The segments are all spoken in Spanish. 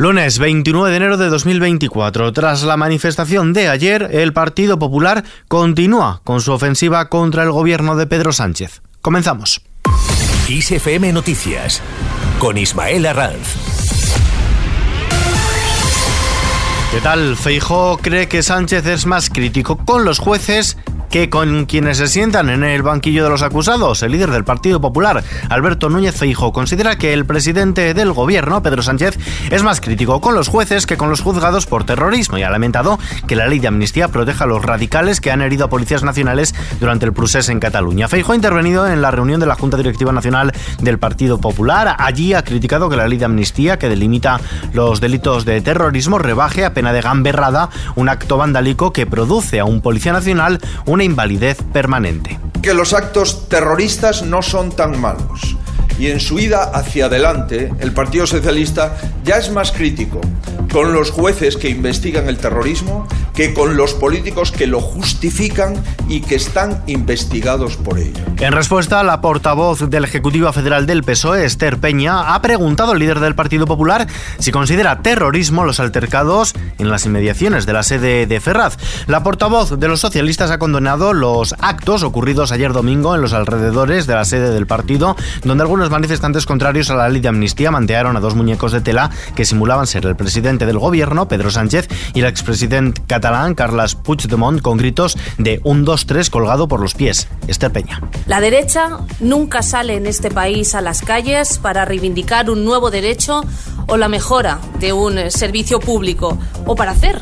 Lunes 29 de enero de 2024. Tras la manifestación de ayer, el Partido Popular continúa con su ofensiva contra el gobierno de Pedro Sánchez. Comenzamos. ISFM Noticias con Ismael Arranz. ¿Qué tal? Feijó cree que Sánchez es más crítico con los jueces que con quienes se sientan en el banquillo de los acusados. El líder del Partido Popular, Alberto Núñez Feijo, considera que el presidente del gobierno, Pedro Sánchez, es más crítico con los jueces que con los juzgados por terrorismo y ha lamentado que la ley de amnistía proteja a los radicales que han herido a policías nacionales durante el procés en Cataluña. Feijo ha intervenido en la reunión de la Junta Directiva Nacional del Partido Popular. Allí ha criticado que la ley de amnistía, que delimita los delitos de terrorismo, rebaje a pena de gamberrada un acto vandálico que produce a un policía nacional un una invalidez permanente. Que los actos terroristas no son tan malos y en su ida hacia adelante el Partido Socialista ya es más crítico con los jueces que investigan el terrorismo que con los políticos que lo justifican y que están investigados por ello. En respuesta, la portavoz del Ejecutivo Federal del PSOE, Esther Peña, ha preguntado al líder del Partido Popular si considera terrorismo los altercados en las inmediaciones de la sede de Ferraz. La portavoz de los socialistas ha condenado los actos ocurridos ayer domingo en los alrededores de la sede del partido, donde algunos manifestantes contrarios a la ley de amnistía mantearon a dos muñecos de tela que simulaban ser el presidente del gobierno, Pedro Sánchez, y el expresidente catalán, Carles Puigdemont, con gritos de un 2-3 colgado por los pies. Esther Peña. La derecha nunca sale en este país a las calles para reivindicar un nuevo derecho o la mejora de un servicio público o para hacer,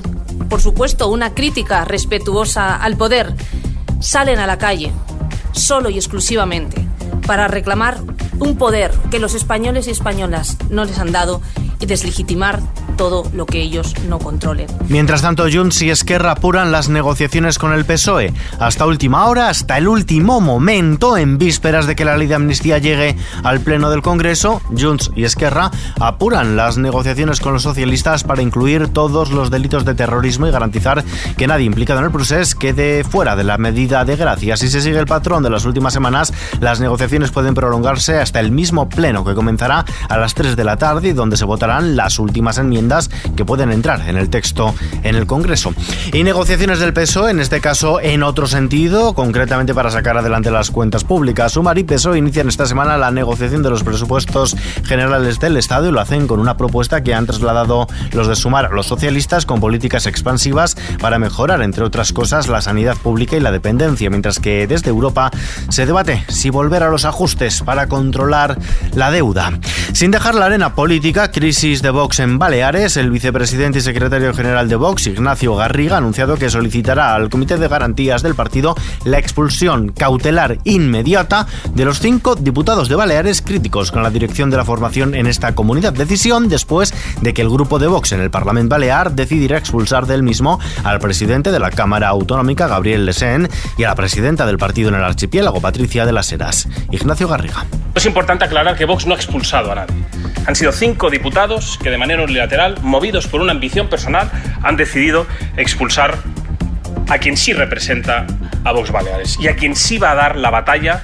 por supuesto, una crítica respetuosa al poder. Salen a la calle, solo y exclusivamente, para reclamar un poder que los españoles y españolas no les han dado y deslegitimar todo lo que ellos no controlen. Mientras tanto, Junts y Esquerra apuran las negociaciones con el PSOE. Hasta última hora, hasta el último momento, en vísperas de que la ley de amnistía llegue al Pleno del Congreso, Junts y Esquerra apuran las negociaciones con los socialistas para incluir todos los delitos de terrorismo y garantizar que nadie implicado en el proceso quede fuera de la medida de gracia. Si se sigue el patrón de las últimas semanas, las negociaciones pueden prolongarse hasta el mismo Pleno que comenzará a las 3 de la tarde y donde se votará las últimas enmiendas que pueden entrar en el texto en el Congreso. Y negociaciones del PSOE, en este caso en otro sentido, concretamente para sacar adelante las cuentas públicas. Sumar y PSOE inician esta semana la negociación de los presupuestos generales del Estado y lo hacen con una propuesta que han trasladado los de Sumar a los socialistas con políticas expansivas para mejorar, entre otras cosas, la sanidad pública y la dependencia, mientras que desde Europa se debate si volver a los ajustes para controlar la deuda. Sin dejar la arena política, crisis de Vox en Baleares, el vicepresidente y secretario general de Vox, Ignacio Garriga, ha anunciado que solicitará al Comité de Garantías del partido la expulsión cautelar inmediata de los cinco diputados de Baleares críticos con la dirección de la formación en esta comunidad. Decisión después de que el grupo de Vox en el Parlamento Balear decidiera expulsar del mismo al presidente de la Cámara Autonómica, Gabriel Lesén, y a la presidenta del partido en el archipiélago, Patricia de las Heras. Ignacio Garriga. Es importante aclarar que Vox no ha expulsado a nadie. Han sido cinco diputados que de manera unilateral, movidos por una ambición personal, han decidido expulsar a quien sí representa a Vox Baleares y a quien sí va a dar la batalla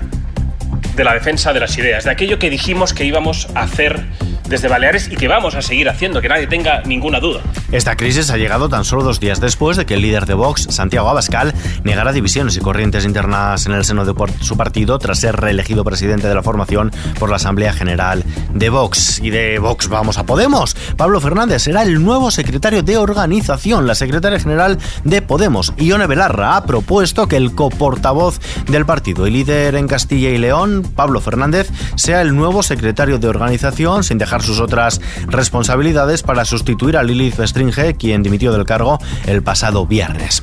de la defensa de las ideas, de aquello que dijimos que íbamos a hacer desde Baleares y que vamos a seguir haciendo, que nadie tenga ninguna duda. Esta crisis ha llegado tan solo dos días después de que el líder de Vox, Santiago Abascal, negara divisiones y corrientes internas en el seno de su partido tras ser reelegido presidente de la formación por la Asamblea General de Vox. Y de Vox vamos a Podemos. Pablo Fernández será el nuevo secretario de organización. La secretaria general de Podemos, Ione Belarra, ha propuesto que el coportavoz del partido y líder en Castilla y León, Pablo Fernández, sea el nuevo secretario de organización sin dejar sus otras responsabilidades para sustituir a Lilith Quien dimitió del cargo el pasado viernes.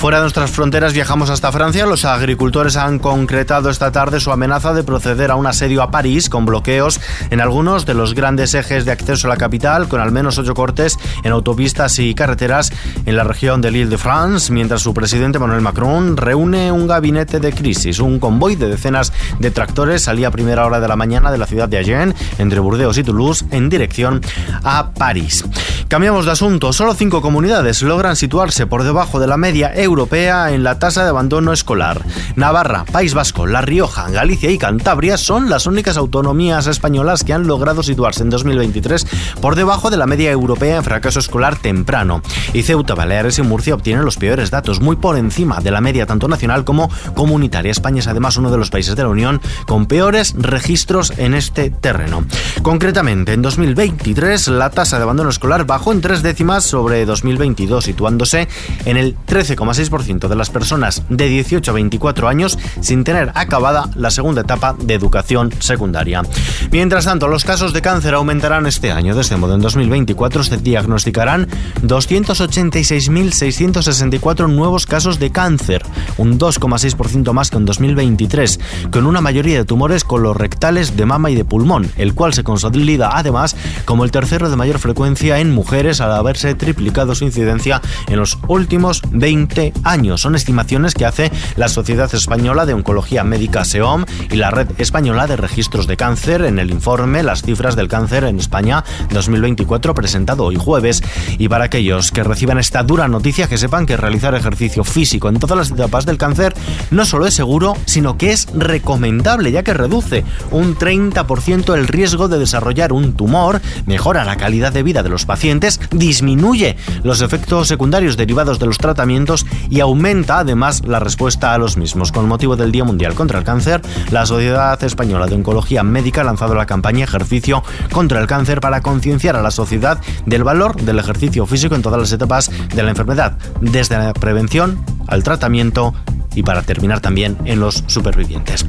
Fuera de nuestras fronteras viajamos hasta Francia. Los agricultores han concretado esta tarde su amenaza de proceder a un asedio a París con bloqueos en algunos de los grandes ejes de acceso a la capital, con al menos ocho cortes en autopistas y carreteras en la región de l'Île-de-France, mientras su presidente Manuel Macron reúne un gabinete de crisis. Un convoy de decenas de tractores salía a primera hora de la mañana de la ciudad de Agen, entre Burdeos y Toulouse, en dirección a París. Cambiamos de asunto. Solo cinco comunidades logran situarse por debajo de la media europea en la tasa de abandono escolar. Navarra, País Vasco, La Rioja, Galicia y Cantabria son las únicas autonomías españolas que han logrado situarse en 2023 por debajo de la media europea en fracaso escolar temprano. Y Ceuta, Baleares y Murcia obtienen los peores datos, muy por encima de la media tanto nacional como comunitaria. España es además uno de los países de la Unión con peores registros en este terreno. Concretamente, en 2023 la tasa de abandono escolar bajó en tres décimas sobre 2022, situándose en el 13,6% de las personas de 18 a 24 años sin tener acabada la segunda etapa de educación secundaria. Mientras tanto, los casos de cáncer aumentarán este año. De este modo, en 2024 se diagnosticarán 286.664 nuevos casos de cáncer, un 2,6% más que en 2023, con una mayoría de tumores colorectales de mama y de pulmón, el cual se consolida además como el tercero de mayor frecuencia en mujeres al haberse triplicado su incidencia en los últimos 20 años. Son estimaciones que hace la Sociedad Española de Oncología Médica SEOM y la Red Española de Registros de Cáncer en el informe Las cifras del cáncer en España 2024 presentado hoy jueves. Y para aquellos que reciban esta dura noticia, que sepan que realizar ejercicio físico en todas las etapas del cáncer no solo es seguro, sino que es recomendable, ya que reduce un 30% el riesgo de desarrollar un tumor, mejora la calidad de vida de los pacientes, disminuye los efectos secundarios derivados de los tratamientos y aumenta además la respuesta a los mismos. Con motivo del Día Mundial contra el Cáncer, la Sociedad Española de Oncología Médica ha lanzado la campaña Ejercicio contra el Cáncer para concienciar a la sociedad del valor del ejercicio físico en todas las etapas de la enfermedad, desde la prevención al tratamiento y para terminar también en los supervivientes.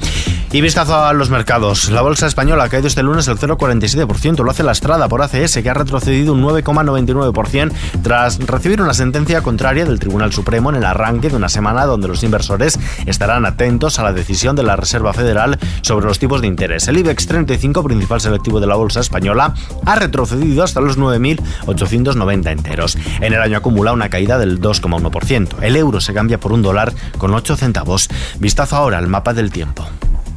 Y vistazo a los mercados. La bolsa española ha caído este lunes el 0,47%. Lo hace la Estrada por ACS, que ha retrocedido un 9,99% tras recibir una sentencia contraria del Tribunal Supremo en el arranque de una semana donde los inversores estarán atentos a la decisión de la Reserva Federal sobre los tipos de interés. El IBEX 35, principal selectivo de la bolsa española, ha retrocedido hasta los 9.890 enteros. En el año acumula una caída del 2,1%. El euro se cambia por un dólar con 8 centavos. Vistazo ahora al mapa del tiempo.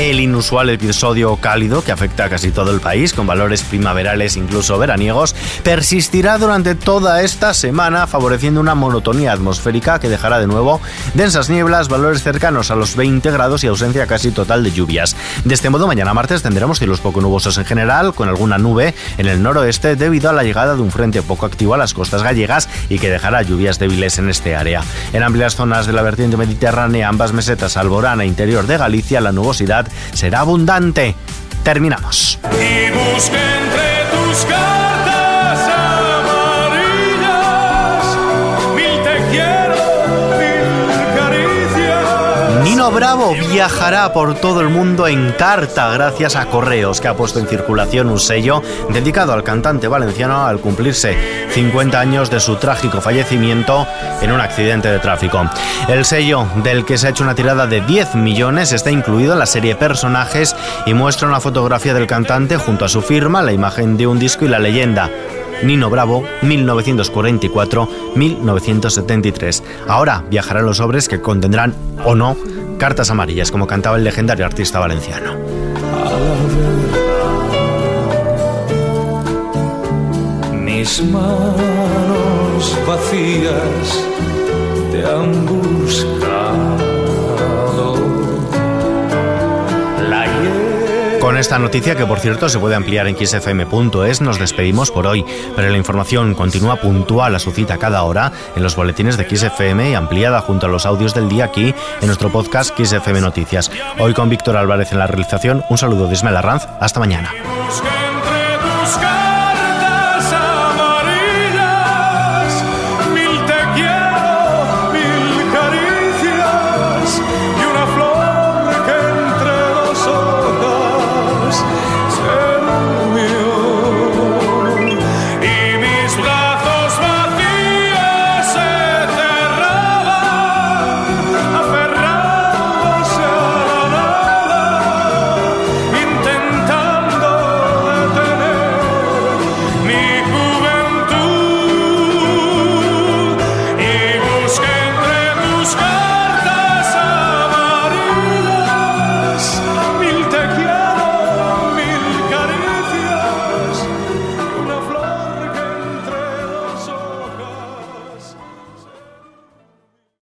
El inusual episodio cálido que afecta a casi todo el país, con valores primaverales incluso veraniegos, persistirá durante toda esta semana, favoreciendo una monotonía atmosférica que dejará de nuevo densas nieblas, valores cercanos a los 20 grados y ausencia casi total de lluvias. De este modo, mañana martes tendremos cielos poco nubosos en general, con alguna nube en el noroeste debido a la llegada de un frente poco activo a las costas gallegas y que dejará lluvias débiles en este área. En amplias zonas de la vertiente mediterránea, ambas mesetas, Alborán e interior de Galicia, la nubosidad será abundante. Terminamos. Bravo viajará por todo el mundo en carta gracias a Correos, que ha puesto en circulación un sello dedicado al cantante valenciano al cumplirse 50 años de su trágico fallecimiento en un accidente de tráfico. El sello, del que se ha hecho una tirada de 10 millones, está incluido en la serie Personajes y muestra una fotografía del cantante junto a su firma, la imagen de un disco y la leyenda Nino Bravo, 1944-1973. Ahora viajarán los sobres que contendrán o no cartas amarillas, como cantaba el legendario artista valenciano. Mis manos vacías te han esta noticia, que por cierto se puede ampliar en xfm.es, nos despedimos por hoy, pero la información continúa puntual a su cita cada hora en los boletines de XFM y ampliada junto a los audios del día aquí en nuestro podcast XFM Noticias. Hoy con Víctor Álvarez en la realización, un saludo de Ismael Arranz, hasta mañana.